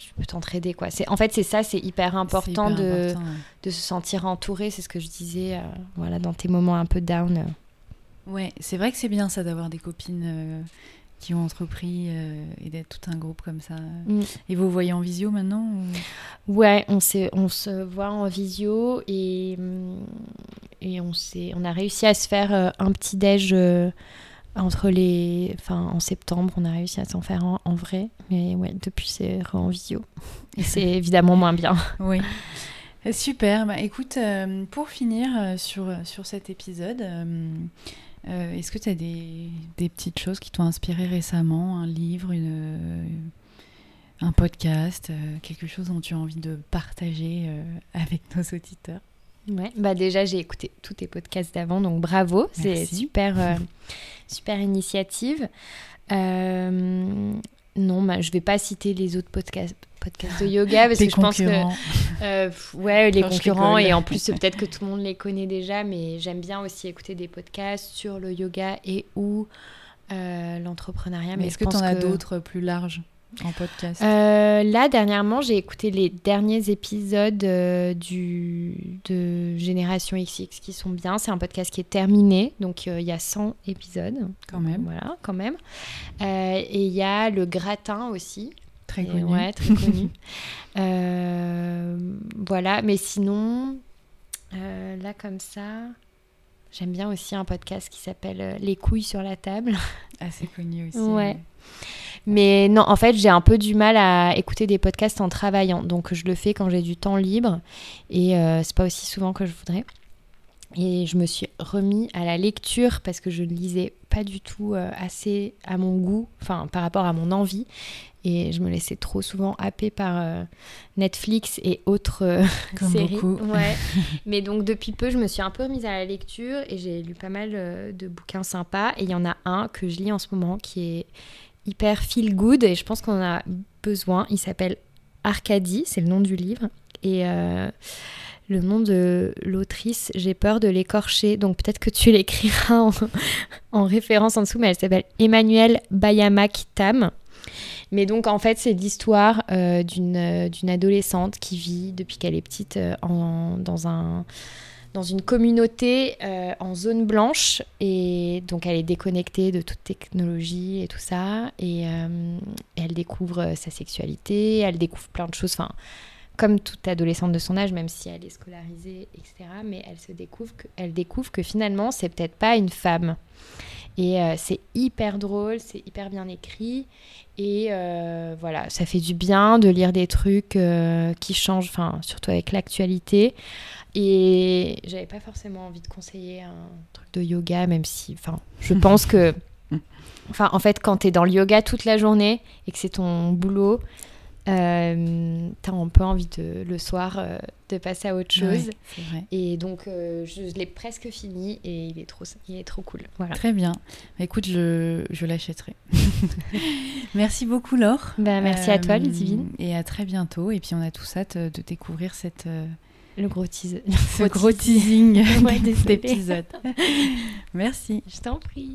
tu peux t'entraider quoi. C'est en fait c'est ça, c'est hyper important, hyper de, important, ouais. de se sentir entouré, c'est ce que je disais, euh, voilà dans tes moments un peu down. euh. Ouais, c'est vrai que c'est bien ça d'avoir des copines euh, qui ont entrepris euh, et d'être tout un groupe comme ça. Mm. Et vous voyez en visio maintenant ou- Ouais, on, on se voit en visio et, hum, et on, s'est- on a réussi à se faire un petit déj entre les. Enfin, en septembre, on a réussi à s'en faire en, en vrai. Mais ouais, depuis, c'est en visio. Et c'est évidemment moins bien. Oui. Euh, Super. Bah, écoute, euh, pour finir euh, sur, sur cet épisode, euh, euh, est-ce que tu as des, des petites choses qui t'ont inspiré récemment? Un livre, une, euh, un podcast, euh, quelque chose dont tu as envie de partager euh, avec nos auditeurs? Ouais, bah déjà j'ai écouté tous tes podcasts d'avant, donc bravo, c'est super, euh, super initiative. Euh, non, bah, je vais pas citer les autres podcasts, podcasts de yoga parce que je pense que euh, ouais les concurrents et en plus peut-être que tout le monde les connaît déjà, mais j'aime bien aussi écouter des podcasts sur le yoga et ou l'entrepreneuriat. Mais, est-ce que tu en as d'autres plus larges? En podcast euh, Là, dernièrement, j'ai écouté les derniers épisodes euh, du, de Génération XX qui sont bien. C'est un podcast qui est terminé, donc euh, il y a 100 épisodes. Quand même. Voilà, quand même. et il y a Le Gratin aussi. Très connu. Ouais, très connu. voilà, mais sinon, là, comme ça... J'aime bien aussi un podcast qui s'appelle Les couilles sur la table. Assez connu aussi. Ouais. Mais non, en fait, j'ai un peu du mal à écouter des podcasts en travaillant. Donc, je le fais quand j'ai du temps libre. Et euh, c'est pas aussi souvent que je voudrais. Et je me suis remis à la lecture parce que je ne lisais pas du tout euh, assez à mon goût, enfin par rapport à mon envie. Et je me laissais trop souvent happer par euh, Netflix et autres Comme séries. Ouais. Mais donc depuis peu, je me suis un peu remise à la lecture et j'ai lu pas mal de bouquins sympas. Et il y en a un que je lis en ce moment qui est hyper feel good et je pense qu'on a besoin. Il s'appelle Arcadie, c'est le nom du livre. Et euh, le nom de l'autrice, j'ai peur de l'écorcher, donc peut-être que tu l'écriras en, référence en dessous, mais elle s'appelle Emmanuelle Bayamak Tam. Mais donc en fait c'est l'histoire euh, d'une adolescente qui vit depuis qu'elle est petite euh, en, dans un dans une communauté euh, en zone blanche et donc elle est déconnectée de toute technologie et tout ça et, euh, elle découvre euh, sa sexualité, elle découvre plein de choses, enfin comme toute adolescente de son âge, même si elle est scolarisée, etc. Mais elle se découvre que, elle découvre que finalement c'est peut-être pas une femme. Et c'est hyper drôle, c'est hyper bien écrit. Et voilà, ça fait du bien de lire des trucs qui changent, enfin, surtout avec l'actualité. Et j'avais pas forcément envie de conseiller un truc de yoga, même si, enfin, je pense que, enfin, en fait, quand tu es dans le yoga toute la journée et que c'est ton boulot, euh, tu as un peu envie de, le soir euh, de passer à autre chose. vrai. Et donc, euh, je, l'ai presque fini et il est trop, il est trop cool. Voilà. Très bien. Bah, écoute, je, je l'achèterai. merci beaucoup, Laure. Bah, merci à toi, Ludivine. Et à très bientôt. Et puis, on a tout ça de découvrir cette le gros. Ce gros teasing de cet épisode. Merci. Je t'en prie.